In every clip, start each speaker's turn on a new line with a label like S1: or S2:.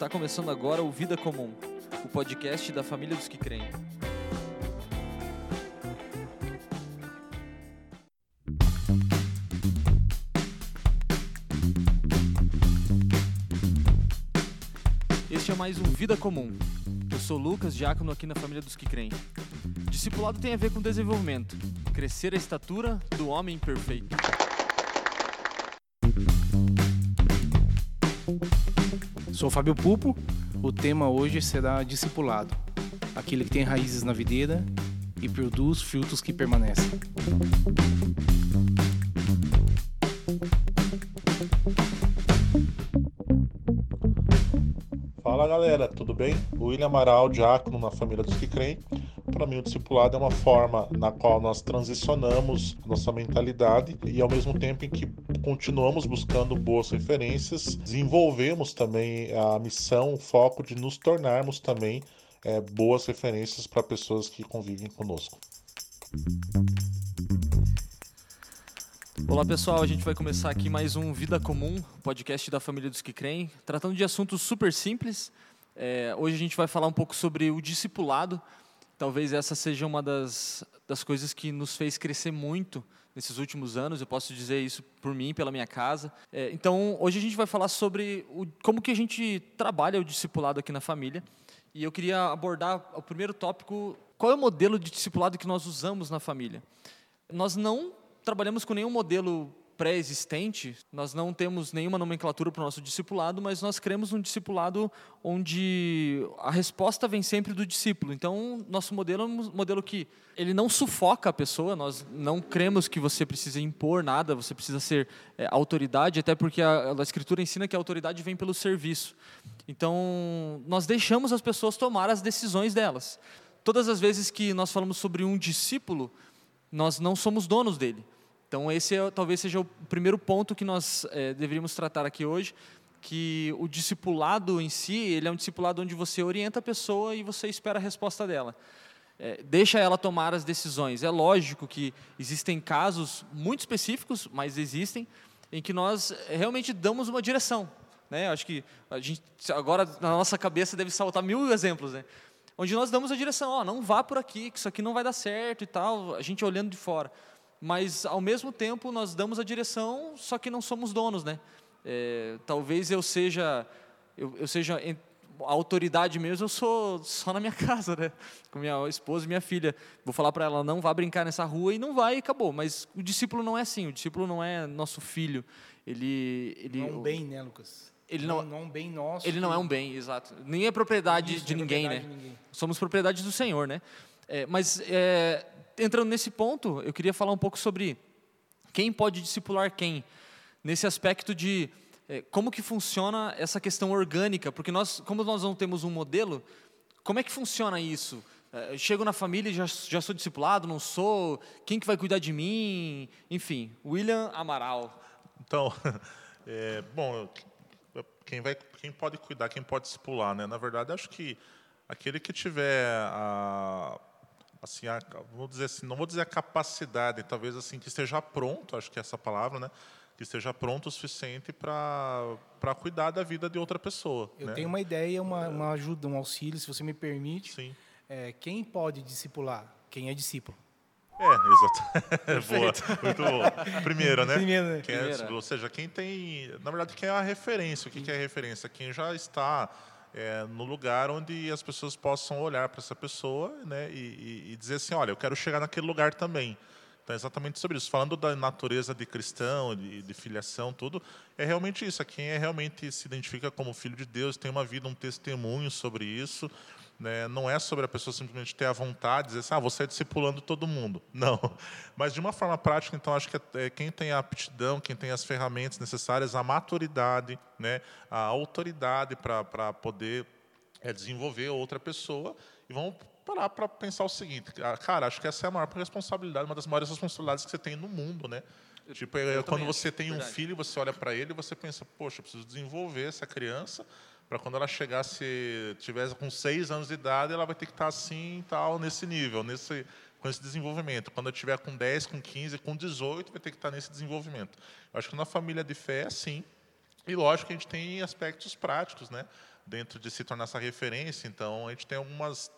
S1: Está começando agora o Vida Comum, o podcast da família dos que creem. Este é mais um Vida Comum. Eu sou Lucas, diácono aqui na família dos que creem. Discipulado tem a ver com desenvolvimento, crescer a estatura do homem perfeito.
S2: Sou Fábio Pupo. O tema hoje será discipulado, aquele que tem raízes na videira e produz frutos que permanecem.
S3: Fala galera, tudo bem? William Amaral, diácono na família dos que creem. Para mim, o discipulado é uma forma na qual nós transicionamos nossa mentalidade e, ao mesmo tempo em que continuamos buscando boas referências, desenvolvemos também a missão, o foco de nos tornarmos também é, boas referências para pessoas que convivem conosco.
S1: Olá pessoal, a gente vai começar aqui mais um Vida Comum, podcast da família dos que creem, tratando de assuntos super simples. É, hoje a gente vai falar um pouco sobre o discipulado. Talvez essa seja uma das, das coisas que nos fez crescer muito nesses últimos anos. Eu posso dizer isso por mim, pela minha casa. É, então, hoje a gente vai falar sobre o, como que a gente trabalha o discipulado aqui na família. E eu queria abordar o primeiro tópico: qual é o modelo de discipulado que nós usamos na família? Nós não trabalhamos com nenhum modelo pré-existente, nós não temos nenhuma nomenclatura para o nosso discipulado, mas nós cremos num discipulado onde a resposta vem sempre do discípulo. Então, nosso modelo é um modelo que ele não sufoca a pessoa, nós não cremos que você precisa impor nada, você precisa ser é, autoridade, até porque a, a Escritura ensina que a autoridade vem pelo serviço. Então, nós deixamos as pessoas tomar as decisões delas. Todas as vezes que nós falamos sobre um discípulo, nós não somos donos dele. Então, esse é, talvez seja o primeiro ponto que nós é, deveríamos tratar aqui hoje, que o discipulado em si, ele é um discipulado onde você orienta a pessoa e você espera a resposta dela. É, deixa ela tomar as decisões. É lógico que existem casos muito específicos, mas existem, em que nós realmente damos uma direção. Né? Acho que a gente, agora na nossa cabeça deve saltar mil exemplos, né? onde nós damos a direção, ó, não vá por aqui, que isso aqui não vai dar certo e tal, a gente olhando de fora. Mas, ao mesmo tempo, nós damos a direção, só que não somos donos, né? É, talvez eu seja, eu, eu seja a autoridade mesmo, eu sou só na minha casa, né? Com minha esposa e minha filha. Vou falar para ela, não vá brincar nessa rua e não vai e acabou. Mas o discípulo não é assim, o discípulo não é nosso filho. Ele, ele
S2: não é um bem, né, Lucas?
S1: Ele não,
S2: não, é um bem nosso.
S1: Ele não é um bem, exato. Nem é propriedade Isso, de ninguém, propriedade né? De ninguém. Somos propriedade do Senhor, né? É, mas é, entrando nesse ponto, eu queria falar um pouco sobre quem pode discipular quem, nesse aspecto de é, como que funciona essa questão orgânica, porque nós, como nós não temos um modelo, como é que funciona isso? É, chego na família e já, já sou discipulado, não sou? Quem que vai cuidar de mim? Enfim, William Amaral.
S3: Então, é, bom, quem, vai, quem pode cuidar, quem pode discipular, né? Na verdade, acho que aquele que tiver a, assim, a, vou dizer assim, não vou dizer a capacidade, talvez assim que esteja pronto, acho que é essa palavra, né? Que esteja pronto o suficiente para para cuidar da vida de outra pessoa.
S2: Eu
S3: né?
S2: tenho uma ideia, uma, uma ajuda, um auxílio, se você me permite.
S3: Sim.
S2: É, quem pode discipular? Quem é discípulo.
S3: É, exato. boa, muito boa. Primeiro, né?
S2: Primeiro, né?
S3: Quem é, ou seja, quem tem, na verdade, quem é a referência. O que, que é a referência? Quem já está é, no lugar onde as pessoas possam olhar para essa pessoa, né, e, e, dizer assim, olha, eu quero chegar naquele lugar também. Então, é exatamente sobre isso. Falando da natureza de cristão, de, de filiação, tudo, é realmente isso. É quem é realmente se identifica como filho de Deus, tem uma vida, um testemunho sobre isso. Né? Não é sobre a pessoa simplesmente ter a vontade, dizer assim, ah, você é discipulando todo mundo. Não. Mas de uma forma prática, então, acho que é, é quem tem a aptidão, quem tem as ferramentas necessárias, a maturidade, né? a autoridade para poder é, desenvolver outra pessoa. E vamos parar para pensar o seguinte, ah, cara, acho que essa é a maior responsabilidade, uma das maiores responsabilidades que você tem no mundo, né? Tipo, é, quando você tem um filho, você olha para ele e você pensa, poxa, eu preciso desenvolver essa criança para quando ela chegasse, tivesse com seis anos de idade, ela vai ter que estar assim, tal, nesse nível, nesse, com esse desenvolvimento. Quando eu tiver com 10, com 15, com 18, vai ter que estar nesse desenvolvimento. Eu acho que na família de fé é assim. E lógico que a gente tem aspectos práticos, né? dentro de se tornar essa referência. Então, a gente tem algumas,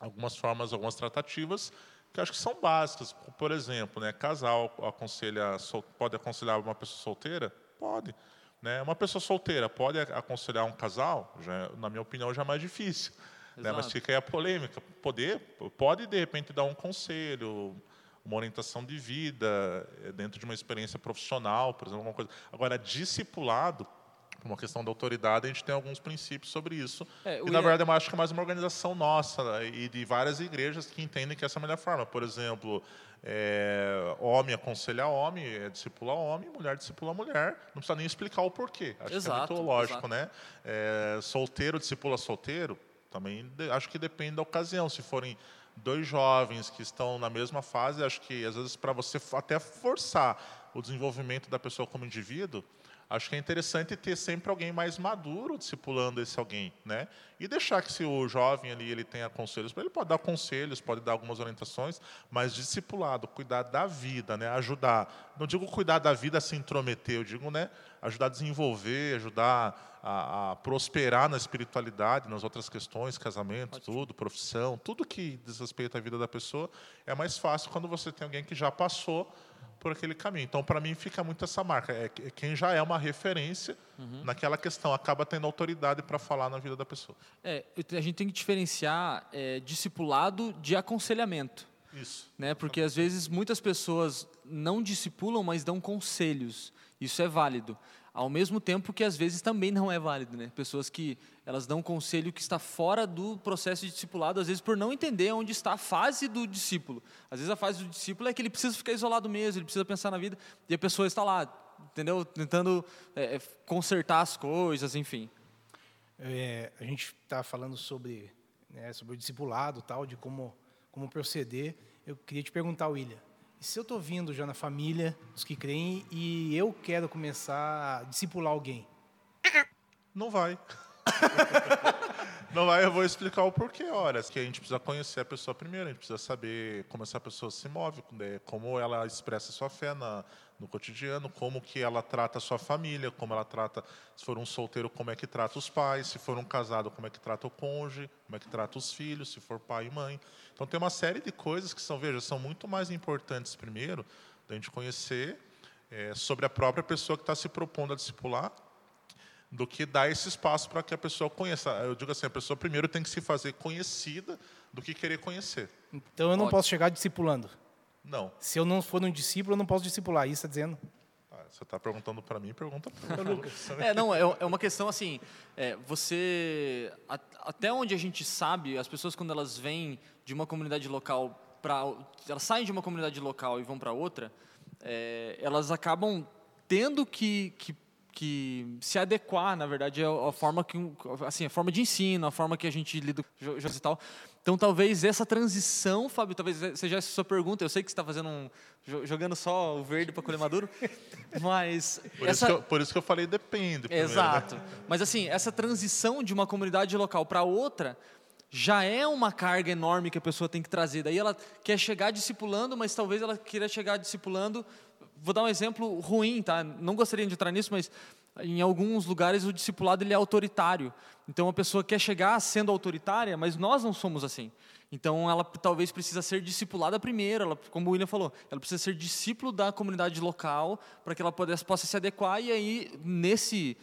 S3: algumas formas, algumas tratativas que acho que são básicas. Por exemplo, né, casal aconselha, pode aconselhar uma pessoa solteira? Pode. Né? Uma pessoa solteira pode aconselhar um casal? Já, na minha opinião, já é mais difícil. Né? Mas fica aí a polêmica. Poder, pode, de repente, dar um conselho, uma orientação de vida, eh, dentro de uma experiência profissional, por exemplo, alguma coisa. Agora, discipulado, uma questão da autoridade, a gente tem alguns princípios sobre isso. É, e, na verdade, eu acho que é mais uma organização nossa né, e de várias igrejas que entendem que essa é a melhor forma. Por exemplo, é, homem aconselha homem, é, discipula homem, mulher discipula mulher. Não precisa nem explicar o porquê. Acho exato, que é muito lógico, exato. né? É, solteiro discipula solteiro, também acho que depende da ocasião. Se forem dois jovens que estão na mesma fase, acho que às vezes para você até forçar o desenvolvimento da pessoa como indivíduo, acho que é interessante ter sempre alguém mais maduro discipulando esse alguém, né? E deixar que se o jovem ali ele tenha conselhos, ele pode dar conselhos, pode dar algumas orientações, mas discipulado, cuidar da vida, né? Ajudar, não digo cuidar da vida se intrometer, eu digo, né? Ajudar a desenvolver, ajudar a, a prosperar na espiritualidade, nas outras questões, casamento, tudo, profissão, tudo que diz respeito à vida da pessoa, é mais fácil quando você tem alguém que já passou por aquele caminho. Então, para mim, fica muito essa marca. É, é quem já é uma referência uhum. naquela questão, acaba tendo autoridade para falar na vida da pessoa.
S1: É, a gente tem que diferenciar é, discipulado de aconselhamento.
S3: Isso.
S1: Né? Porque, às vezes, muitas pessoas não discipulam, mas dão conselhos. Isso é válido. Ao mesmo tempo que às vezes também não é válido, né? Pessoas que elas dão conselho que está fora do processo de discipulado, às vezes por não entender onde está a fase do discípulo. Às vezes a fase do discípulo é que ele precisa ficar isolado mesmo, ele precisa pensar na vida, e a pessoa está lá, entendeu? Tentando é, é consertar as coisas, enfim.
S2: É, a gente está falando sobre, né, sobre o discipulado, tal, de como como proceder. Eu queria te perguntar, William, e se eu estou vindo já na família dos que creem e eu quero começar a discipular alguém?
S3: Não vai. Não vai, eu vou explicar o porquê. Olha, que a gente precisa conhecer a pessoa primeiro, a gente precisa saber como essa pessoa se move, né, como ela expressa sua fé na, no cotidiano, como que ela trata a sua família, como ela trata, se for um solteiro, como é que trata os pais, se for um casado, como é que trata o cônjuge, como é que trata os filhos, se for pai e mãe. Então tem uma série de coisas que são, veja, são muito mais importantes primeiro da gente conhecer é, sobre a própria pessoa que está se propondo a discipular do que dar esse espaço para que a pessoa conheça. Eu digo assim, a pessoa primeiro tem que se fazer conhecida do que querer conhecer.
S2: Então eu não Pode. posso chegar discipulando?
S3: Não.
S2: Se eu não for um discípulo, eu não posso discipular. Isso está dizendo?
S3: Ah, você está perguntando para mim, pergunta para o Lucas.
S1: é, não, é, é uma questão assim, é, você, a, até onde a gente sabe, as pessoas quando elas vêm de uma comunidade local para, elas saem de uma comunidade local e vão para outra, é, elas acabam tendo que, que que se adequar, na verdade, é a forma que assim, a forma de ensino, a forma que a gente lida com e tal. Então, talvez essa transição, Fábio, talvez seja essa sua pergunta. Eu sei que você está fazendo um jogando só o verde para colher maduro, mas
S3: por,
S1: essa...
S3: isso eu, por, isso que eu, falei depende.
S1: Primeiro? Exato. Né? Mas assim, essa transição de uma comunidade local para outra já é uma carga enorme que a pessoa tem que trazer. Daí ela quer chegar discipulando, mas talvez ela queira chegar discipulando vou dar um exemplo ruim, tá? Não gostaria de entrar nisso, mas em alguns lugares o discipulado ele é autoritário. Então a pessoa quer chegar sendo autoritária, mas nós não somos assim. Então ela talvez precisa ser discipulada primeiro, ela, como o William falou, ela precisa ser discípulo da comunidade local para que ela possa, possa se adequar e aí nesse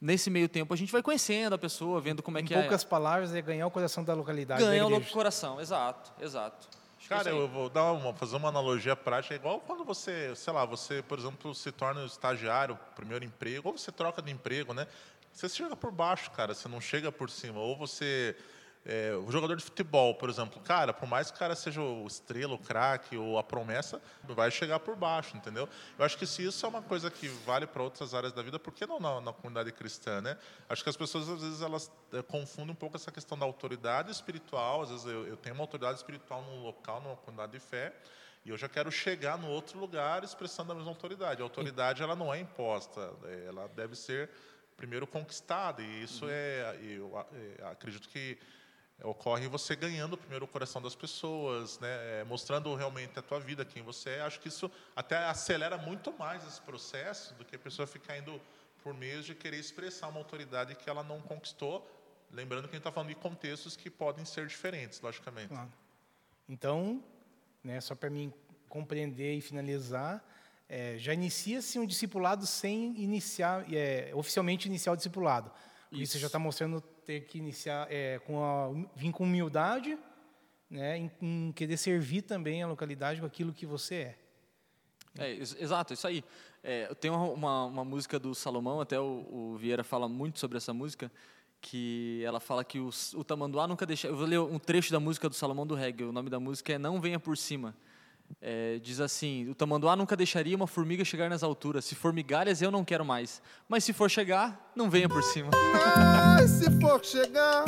S1: nesse meio tempo a gente vai conhecendo a pessoa, vendo como é
S2: em
S1: que
S2: é. Em poucas palavras é ganhar o coração da localidade.
S1: Ganhar o coração, exato, exato.
S3: Cara, eu vou dar uma, fazer uma analogia prática. É igual quando você, sei lá, você, por exemplo, se torna estagiário, primeiro emprego, ou você troca de emprego, né? Você chega por baixo, cara, você não chega por cima. Ou você é, o jogador de futebol, por exemplo, cara, por mais que o cara seja o estrela, o craque ou a promessa, vai chegar por baixo, entendeu? Eu acho que se isso é uma coisa que vale para outras áreas da vida, por que não na, na, comunidade cristã, né? Acho que as pessoas às vezes elas é, confundem um pouco essa questão da autoridade espiritual. Às vezes eu, eu tenho uma autoridade espiritual num local, numa comunidade de fé, e eu já quero chegar no outro lugar expressando a mesma autoridade. A autoridade ela não é imposta, é, ela deve ser primeiro conquistada e isso uhum. é, eu, eu acredito que ocorre você ganhando primeiro o coração das pessoas, né, é, mostrando realmente a tua vida, quem você é. Acho que isso até acelera muito mais esse processo do que a pessoa ficar indo por meio de querer expressar uma autoridade que ela não conquistou Lembrando que a gente está falando de contextos que podem ser diferentes, logicamente.
S2: Claro. Então, né, só para mim compreender e finalizar, é, já inicia-se um discipulado sem iniciar, é, oficialmente iniciar o discipulado. Isso,
S1: Isso.
S2: já está mostrando ter que iniciar é, com a, vir com humildade, né, em, em querer servir também a localidade com aquilo que você é.
S1: É, ex- exato, isso aí. É, tem uma, uma, música do Salomão, até o, o Vieira fala muito sobre essa música, que ela fala que os- o tamanduá nunca deixa. Eu vou ler um trecho da música do Salomão do reggae. O nome da música é Não Venha por Cima. É, diz assim: O tamanduá nunca deixaria uma formiga chegar nas alturas. Se for migalhas, eu não quero mais. Mas se for chegar, não venha por cima.
S4: Mas se for chegar,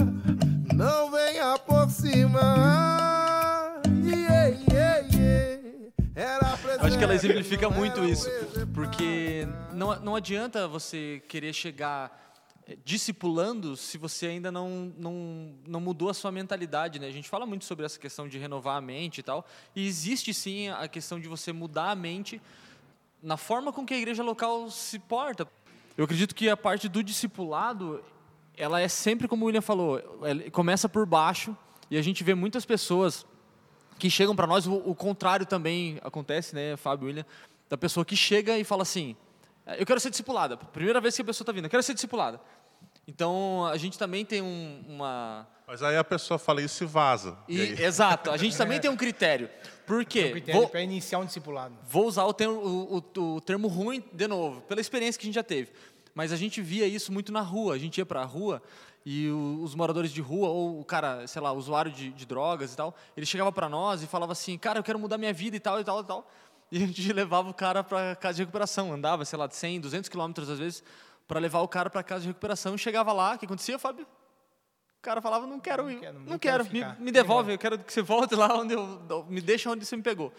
S4: não venha por cima. Yeah, yeah, yeah. Era
S1: Eu acho que ela exemplifica muito isso, porque não, não adianta você querer chegar discipulando se você ainda não, não, não mudou a sua mentalidade. Né? A gente fala muito sobre essa questão de renovar a mente e tal, e existe sim a questão de você mudar a mente na forma com que a igreja local se porta. Eu acredito que a parte do discipulado, ela é sempre como o William falou, começa por baixo, e a gente vê muitas pessoas que chegam para nós, o, o contrário também acontece, né, Fábio, William, da pessoa que chega e fala assim, eu quero ser discipulada, primeira vez que a pessoa está vindo, eu quero ser discipulada. Então, a gente também tem um- uma...
S3: Mas aí a pessoa fala isso e vaza.
S1: e-
S3: E
S1: exato, a gente também tem um critério. Por quê?
S2: Um critério
S1: Vou-
S2: para iniciar um discipulado.
S1: Vou usar o termo, o, o- o termo ruim de novo, pela experiência que a gente já teve. Mas a gente via isso muito na rua. A gente ia para a rua e o- os moradores de rua, ou o cara, sei lá, usuário de, de drogas e tal, ele chegava para nós e falava assim: Cara, eu quero mudar minha vida e tal, e tal, e tal. E a gente levava o cara para casa de recuperação. Andava, sei lá, de 100, 200 quilômetros às vezes, para levar o cara para casa de recuperação. E chegava lá, o que acontecia, Fábio? O cara falava: Não quero ir,
S2: quero-
S1: não,
S2: não
S1: quero,
S2: quero
S1: me, me devolve, eu quero que você volte lá onde eu. Me deixa onde você me pegou.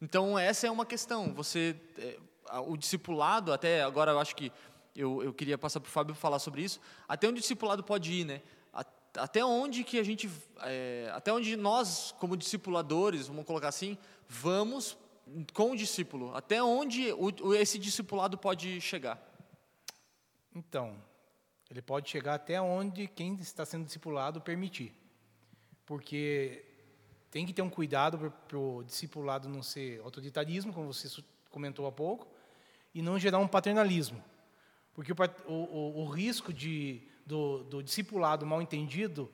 S1: Então, essa é uma questão. Você, é, o discipulado, até agora eu acho que eu, eu queria passar para o Fábio falar sobre isso. Até onde o discipulado pode ir, né? Até onde que a gente, é, até onde nós, como discipuladores, vamos colocar assim, vamos com o discípulo. Até onde esse discipulado pode chegar?
S2: Então, ele pode chegar até onde quem está sendo discipulado permitir. Porque tem que ter um cuidado para o discipulado não ser autoritarismo, como você comentou há pouco, e não gerar um paternalismo. Porque o, o- o- risco de, do, do discipulado mal entendido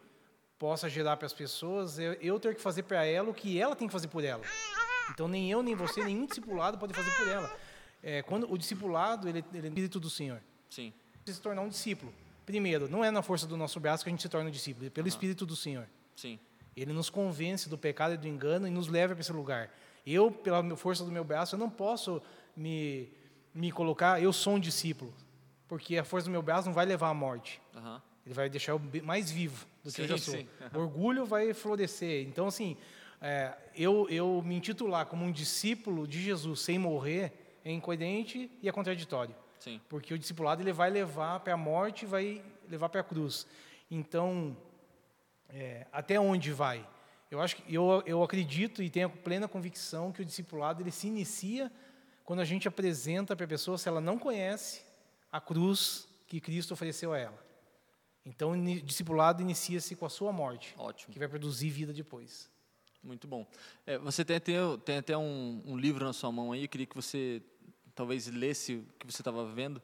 S2: possa gerar para as pessoas é eu ter que fazer para ela o que ela tem que fazer por ela. Então, nem eu, nem você, nenhum discipulado pode fazer por ela. É, quando o discipulado, ele, ele é o espírito do Senhor
S1: Sim.
S2: se tornar um discípulo. Primeiro, não é na força do nosso braço que a gente se torna um discípulo, é pelo Espírito do Senhor.
S1: Sim.
S2: Ele nos convence do pecado e do engano e nos leva para esse lugar. Eu, pela força do meu braço, eu não posso me, me colocar, eu sou um discípulo, porque a força do meu braço não vai levar à morte.
S1: Aham.
S2: Ele vai deixar eu mais vivo do que eu
S1: Sim,
S2: já sou.
S1: sim.
S2: O orgulho vai florescer. Então, assim, é, eu, eu me intitular como um discípulo de Jesus sem morrer é incoerente e é contraditório.
S1: Sim.
S2: Porque o discipulado ele vai levar para a morte, vai levar para a cruz. Então, é, até onde vai? Eu acho que eu, eu acredito e tenho plena convicção que o discipulado ele se inicia quando a gente apresenta para a pessoa se ela não conhece a cruz que Cristo ofereceu a ela. Então, o discipulado inicia-se com a sua morte,
S1: Ótimo.
S2: que vai produzir vida depois.
S1: Muito bom. É, você tem até, tem até um, um livro na sua mão aí, eu queria que você talvez lesse o que você estava vendo.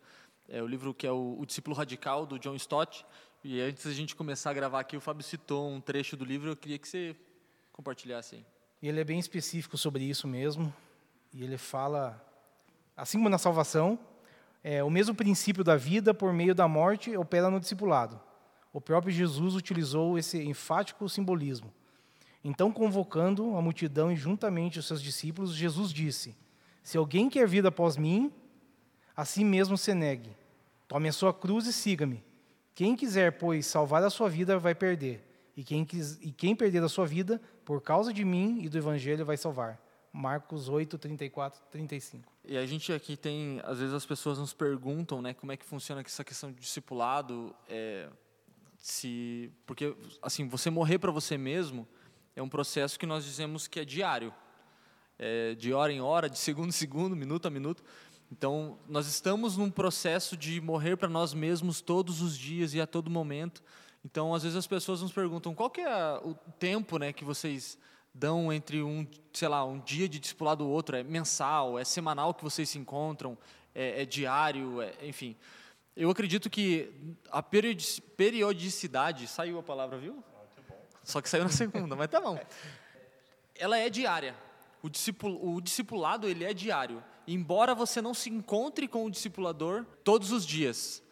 S1: É o livro que é o, o Discípulo Radical, do John Stott. E antes da gente começar a gravar aqui, o Fábio citou um trecho do livro, eu queria que você compartilhasse aí.
S2: Ele é bem específico sobre isso mesmo. E ele fala, assim como na salvação, é, o mesmo princípio da vida por meio da morte opera no discipulado. O próprio Jesus utilizou esse enfático simbolismo. Então, convocando a multidão e juntamente os seus discípulos, Jesus disse: Se alguém quer vir após mim, a si mesmo se negue. Tome a sua cruz e siga-me. Quem quiser, pois, salvar a sua vida, vai perder. E quem, e quem perder a sua vida, por causa de mim e do Evangelho, vai salvar. Marcos 8, 34, 35.
S1: E a gente aqui tem, às vezes as pessoas nos perguntam, né, como é que funciona essa questão de discipulado, é, se, porque assim, você morrer para você mesmo é um processo que nós dizemos que é diário, é, de hora em hora, de segundo em segundo, minuto a minuto. Então, nós estamos num processo de morrer para nós mesmos todos os dias e a todo momento. Então, às vezes as pessoas nos perguntam qual que é o tempo, né, que vocês dão entre um, sei lá, um dia de discipulado do outro, é mensal, é semanal que vocês se encontram, é, é diário, é, enfim. Eu acredito que a periodicidade, saiu a palavra, viu? Só que saiu na segunda, mas tá bom. Ela é diária. O, o discipulado ele é diário, embora você não se encontre com o discipulador todos os dias.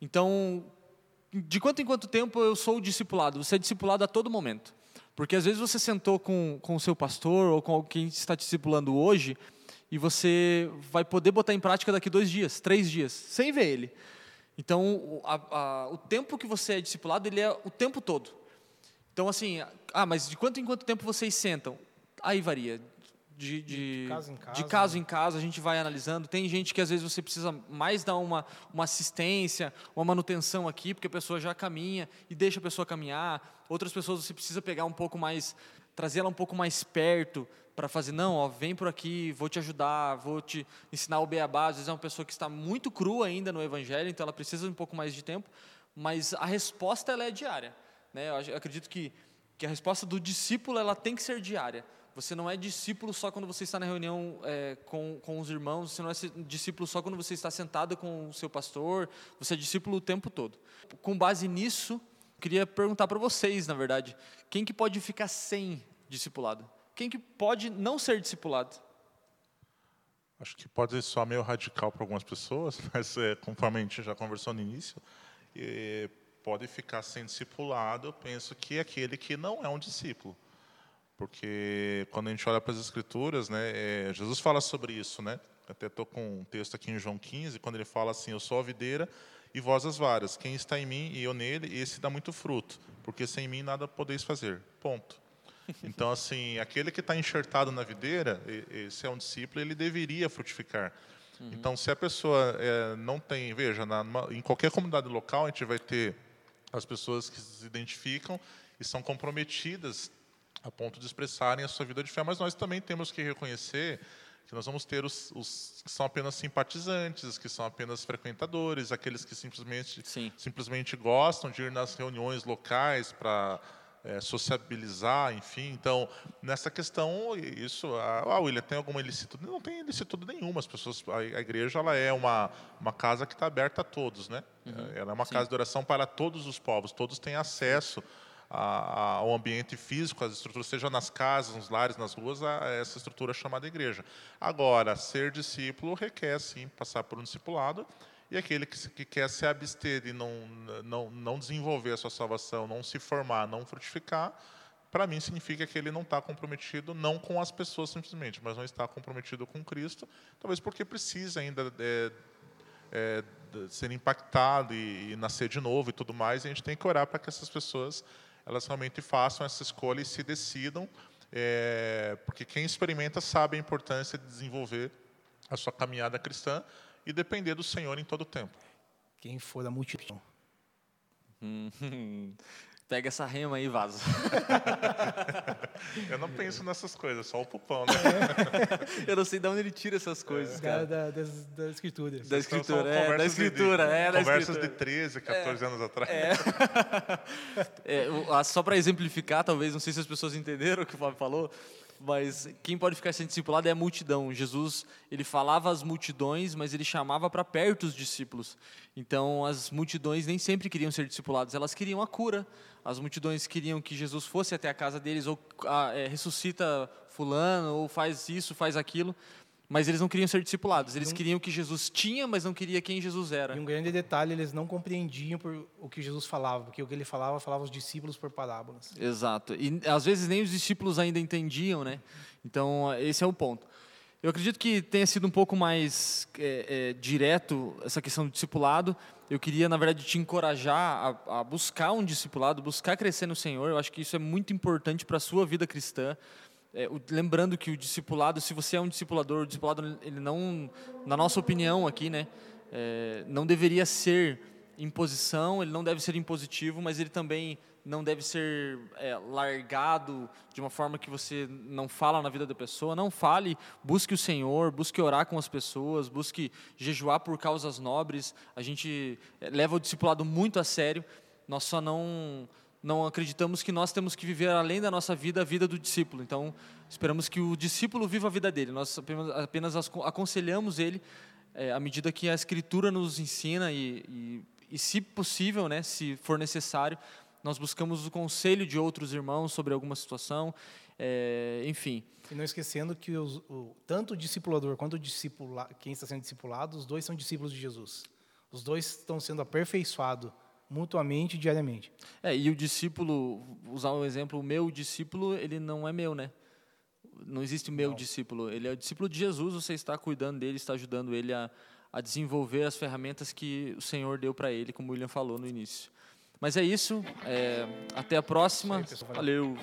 S1: Então, de quanto em quanto tempo eu sou discipulado? Você é discipulado a todo momento. Porque às vezes você sentou com, com o seu pastor ou com quem está discipulando hoje e você vai poder botar em prática daqui dois dias, três dias, sem ver ele. Então, a, a, o tempo que você é discipulado, ele é o tempo todo. Então, assim, ah, mas de quanto em quanto tempo vocês sentam? Aí varia de, de, de, caso, em caso, de caso né? em caso, a gente vai analisando. Tem gente que às vezes você precisa mais dar uma, uma assistência, uma manutenção aqui, porque a pessoa já caminha e deixa a pessoa caminhar. Outras pessoas você precisa pegar um pouco mais, trazer ela um pouco mais perto para fazer, não, ó, vem por aqui, vou te ajudar, vou te ensinar o beabá. Às vezes é uma pessoa que está muito crua ainda no evangelho, então ela precisa de um pouco mais de tempo, mas a resposta ela é diária. Né? Eu acredito que, que a resposta do discípulo ela tem que ser diária. Você não é discípulo só quando você está na reunião é, com, com os irmãos, você não é discípulo só quando você está sentado com o seu pastor, você é discípulo o tempo todo. Com base nisso, queria perguntar para vocês, na verdade, quem que pode ficar sem discipulado? Quem que pode não ser discipulado?
S3: Acho que pode ser só meio radical para algumas pessoas, mas é, conforme a gente já conversou no início, pode ficar sem discipulado, eu penso que é aquele que não é um discípulo porque quando a gente olha para as escrituras, né, é, Jesus fala sobre isso, né? Até estou com um texto aqui em João 15, quando ele fala assim: Eu sou a videira e vós as varas. Quem está em mim e eu nele, esse dá muito fruto, porque sem mim nada podeis fazer. Ponto. Então, assim, aquele que está enxertado na videira, esse é um discípulo, ele deveria frutificar. Uhum. Então, se a pessoa é, não tem, veja, na, em qualquer comunidade local, a gente vai ter as pessoas que se identificam e são comprometidas a ponto de expressarem a sua vida de fé, mas nós também temos que reconhecer que nós vamos ter os, os que são apenas simpatizantes, que são apenas frequentadores, aqueles que simplesmente, simplesmente gostam de ir nas reuniões locais para é, sociabilizar, enfim. Então, nessa questão, isso, ah, William, tem alguma ilicitude? Não tem ilicitude nenhuma. As pessoas, a, a igreja, ela é uma uma casa que está aberta a todos, né? Uhum. Ela é uma Sim. casa de oração para todos os povos. Todos têm acesso ao ambiente físico, às estruturas, seja nas casas, nos lares, nas ruas, a, essa estrutura chamada igreja. Agora, ser discípulo requer, sim, passar por um discipulado, e aquele que, que quer se abster e não, não, não desenvolver a sua salvação, não se formar, não frutificar, para mim significa que ele não está comprometido, não com as pessoas simplesmente, mas não está comprometido com Cristo, talvez porque precisa ainda é, é, ser impactado e, e, nascer de novo e tudo mais, e a gente tem que orar para que essas pessoas elas realmente façam essa escolha e se decidam, é, porque quem experimenta sabe a importância de desenvolver a sua caminhada cristã e depender do Senhor em todo o tempo.
S2: Quem for da multidão.
S1: Pega essa rema aí e vaza.
S3: eu não penso nessas coisas, só o pupão, né?
S1: eu não sei de onde ele tira essas coisas, é. cara.
S2: Da, da, das, das escrituras.
S1: Da escritura, é, da escritura,
S3: de,
S1: é,
S3: da Conversas de 13, 14 é, anos atrás. É.
S1: é só para exemplificar, talvez, não sei se as pessoas entenderam o que o Fábio falou, mas quem pode ficar sem discipulado é a multidão. Jesus, ele falava às multidões, mas ele chamava para perto os discípulos. Então, as multidões nem sempre queriam ser discipulados, elas queriam a cura. As multidões queriam que Jesus fosse até a casa deles, ou ah, é, ressuscita fulano, ou faz isso, faz aquilo. Mas eles não queriam ser discipulados. Eles queriam que Jesus tinha, mas não queria quem Jesus era.
S2: E um grande detalhe, eles não compreendiam o que Jesus falava, porque o que ele falava, falava os discípulos por parábolas.
S1: Exato. E às vezes nem os discípulos ainda entendiam, né? Então, esse é o ponto. Eu acredito que tenha sido um pouco mais é, é, direto essa questão do discipulado. Eu queria, na verdade, te encorajar a, a buscar um discipulado, buscar crescer no Senhor. Eu acho que isso é muito importante para a sua vida cristã. É, lembrando que o discipulado, se você é um discipulador, o discipulado, ele não, na nossa opinião aqui, né, é, não deveria ser imposição, ele não deve ser impositivo, mas ele também não deve ser é, largado de uma forma que você não fala na vida da pessoa. Não fale, busque o Senhor, busque orar com as pessoas, busque jejuar por causas nobres. A gente é, leva o discipulado muito a sério, nós só não não acreditamos que nós temos que viver além da nossa vida a vida do discípulo. Então, esperamos que o discípulo viva a vida dele. Nós apenas, aconselhamos ele é, à medida que a Escritura nos ensina e, e, e, se possível, né, se for necessário, nós buscamos o conselho de outros irmãos sobre alguma situação, é, enfim.
S2: E não esquecendo que os, o, tanto o discipulador quanto o discipula, quem está sendo discipulado, os dois são discípulos de Jesus. Os dois estão sendo aperfeiçoados mutuamente diariamente.
S1: É, e o discípulo, usar um exemplo, o meu discípulo, ele não é meu, né? Não existe o meu não. discípulo, ele é o discípulo de Jesus, você está cuidando dele, está ajudando ele a, a desenvolver as ferramentas que o Senhor deu para ele, como o William falou no início. Mas é isso, é, até a próxima. Aí, Valeu.